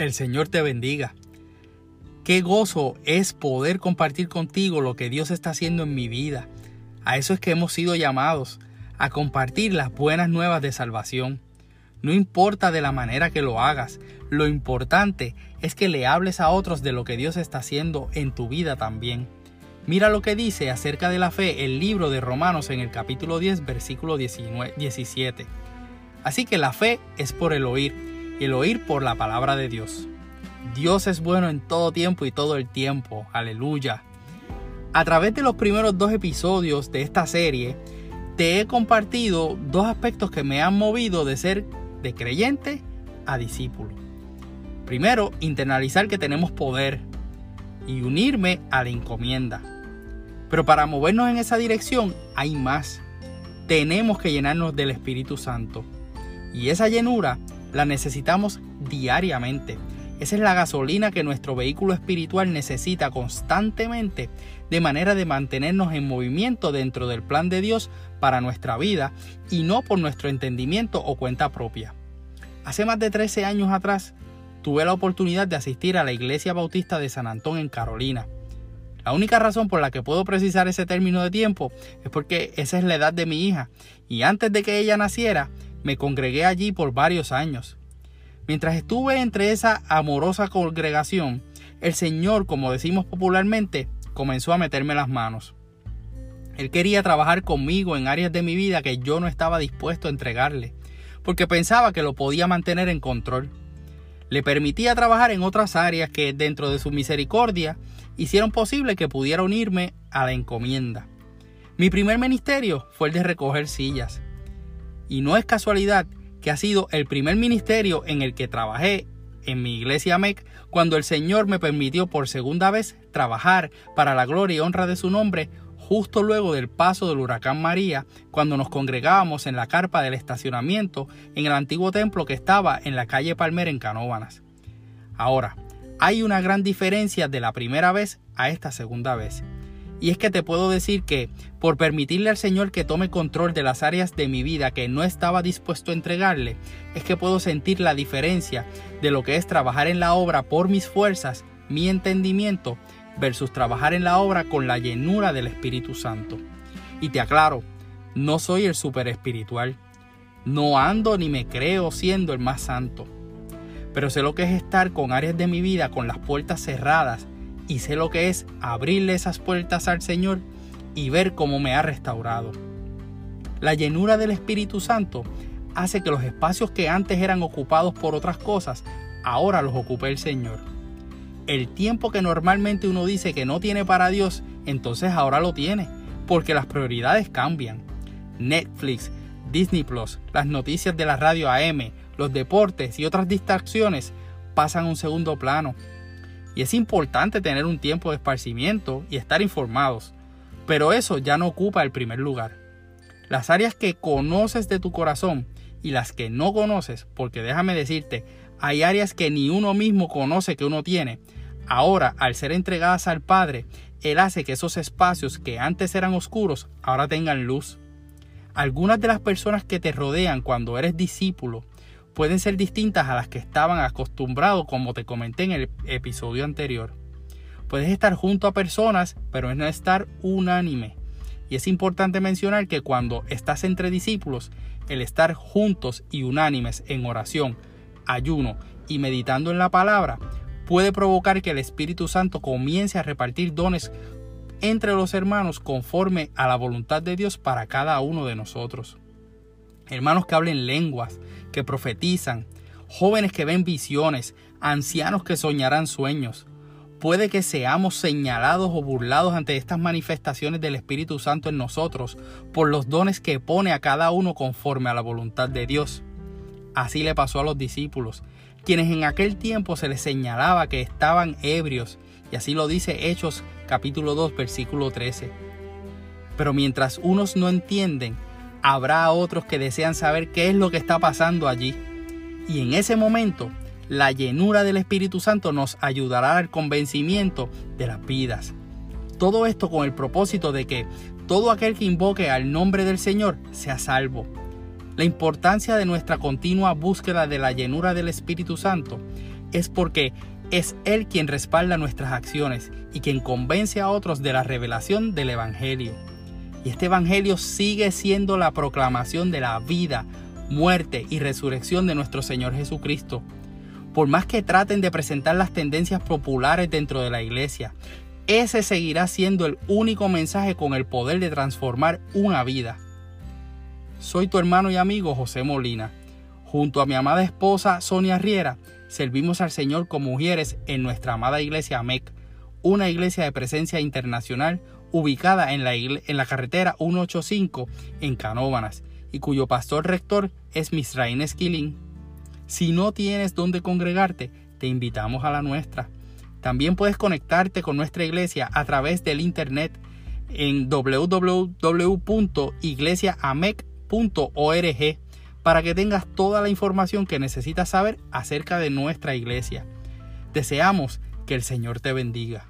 El Señor te bendiga. Qué gozo es poder compartir contigo lo que Dios está haciendo en mi vida. A eso es que hemos sido llamados, a compartir las buenas nuevas de salvación. No importa de la manera que lo hagas, lo importante es que le hables a otros de lo que Dios está haciendo en tu vida también. Mira lo que dice acerca de la fe el libro de Romanos en el capítulo 10, versículo 19, 17. Así que la fe es por el oír el oír por la palabra de Dios. Dios es bueno en todo tiempo y todo el tiempo. Aleluya. A través de los primeros dos episodios de esta serie, te he compartido dos aspectos que me han movido de ser de creyente a discípulo. Primero, internalizar que tenemos poder y unirme a la encomienda. Pero para movernos en esa dirección hay más. Tenemos que llenarnos del Espíritu Santo. Y esa llenura la necesitamos diariamente. Esa es la gasolina que nuestro vehículo espiritual necesita constantemente de manera de mantenernos en movimiento dentro del plan de Dios para nuestra vida y no por nuestro entendimiento o cuenta propia. Hace más de 13 años atrás tuve la oportunidad de asistir a la Iglesia Bautista de San Antón en Carolina. La única razón por la que puedo precisar ese término de tiempo es porque esa es la edad de mi hija y antes de que ella naciera me congregué allí por varios años. Mientras estuve entre esa amorosa congregación, el Señor, como decimos popularmente, comenzó a meterme las manos. Él quería trabajar conmigo en áreas de mi vida que yo no estaba dispuesto a entregarle, porque pensaba que lo podía mantener en control. Le permitía trabajar en otras áreas que, dentro de su misericordia, hicieron posible que pudiera unirme a la encomienda. Mi primer ministerio fue el de recoger sillas. Y no es casualidad que ha sido el primer ministerio en el que trabajé en mi iglesia MEC cuando el Señor me permitió por segunda vez trabajar para la gloria y honra de su nombre justo luego del paso del huracán María, cuando nos congregábamos en la carpa del estacionamiento en el antiguo templo que estaba en la calle Palmera en Canóvanas. Ahora, hay una gran diferencia de la primera vez a esta segunda vez. Y es que te puedo decir que, por permitirle al Señor que tome control de las áreas de mi vida que no estaba dispuesto a entregarle, es que puedo sentir la diferencia de lo que es trabajar en la obra por mis fuerzas, mi entendimiento, versus trabajar en la obra con la llenura del Espíritu Santo. Y te aclaro, no soy el super espiritual. No ando ni me creo siendo el más santo. Pero sé lo que es estar con áreas de mi vida con las puertas cerradas y sé lo que es abrirle esas puertas al Señor y ver cómo me ha restaurado. La llenura del Espíritu Santo hace que los espacios que antes eran ocupados por otras cosas, ahora los ocupe el Señor. El tiempo que normalmente uno dice que no tiene para Dios, entonces ahora lo tiene, porque las prioridades cambian. Netflix, Disney Plus, las noticias de la radio AM, los deportes y otras distracciones pasan a un segundo plano y es importante tener un tiempo de esparcimiento y estar informados, pero eso ya no ocupa el primer lugar. Las áreas que conoces de tu corazón y las que no conoces, porque déjame decirte, hay áreas que ni uno mismo conoce que uno tiene. Ahora, al ser entregadas al Padre, Él hace que esos espacios que antes eran oscuros, ahora tengan luz. Algunas de las personas que te rodean cuando eres discípulo pueden ser distintas a las que estaban acostumbrados, como te comenté en el episodio anterior. Puedes estar junto a personas, pero no estar unánime. Y es importante mencionar que cuando estás entre discípulos, el estar juntos y unánimes en oración, ayuno y meditando en la palabra puede provocar que el Espíritu Santo comience a repartir dones entre los hermanos conforme a la voluntad de Dios para cada uno de nosotros. Hermanos que hablen lenguas, que profetizan, jóvenes que ven visiones, ancianos que soñarán sueños. Puede que seamos señalados o burlados ante estas manifestaciones del Espíritu Santo en nosotros por los dones que pone a cada uno conforme a la voluntad de Dios. Así le pasó a los discípulos, quienes en aquel tiempo se les señalaba que estaban ebrios, y así lo dice Hechos capítulo 2 versículo 13. Pero mientras unos no entienden, habrá otros que desean saber qué es lo que está pasando allí. Y en ese momento, la llenura del Espíritu Santo nos ayudará al convencimiento de las vidas. Todo esto con el propósito de que todo aquel que invoque al nombre del Señor sea salvo. La importancia de nuestra continua búsqueda de la llenura del Espíritu Santo es porque es Él quien respalda nuestras acciones y quien convence a otros de la revelación del Evangelio. Y este Evangelio sigue siendo la proclamación de la vida, muerte y resurrección de nuestro Señor Jesucristo. Por más que traten de presentar las tendencias populares dentro de la iglesia, ese seguirá siendo el único mensaje con el poder de transformar una vida. Soy tu hermano y amigo José Molina. Junto a mi amada esposa Sonia Riera, servimos al Señor como mujeres en nuestra amada iglesia MEC, una iglesia de presencia internacional ubicada en la, en la carretera 185 en Canóvanas y cuyo pastor rector es Misraín Esquilín. Si no tienes dónde congregarte, te invitamos a la nuestra. También puedes conectarte con nuestra iglesia a través del internet en www.iglesiaamec.org para que tengas toda la información que necesitas saber acerca de nuestra iglesia. Deseamos que el Señor te bendiga.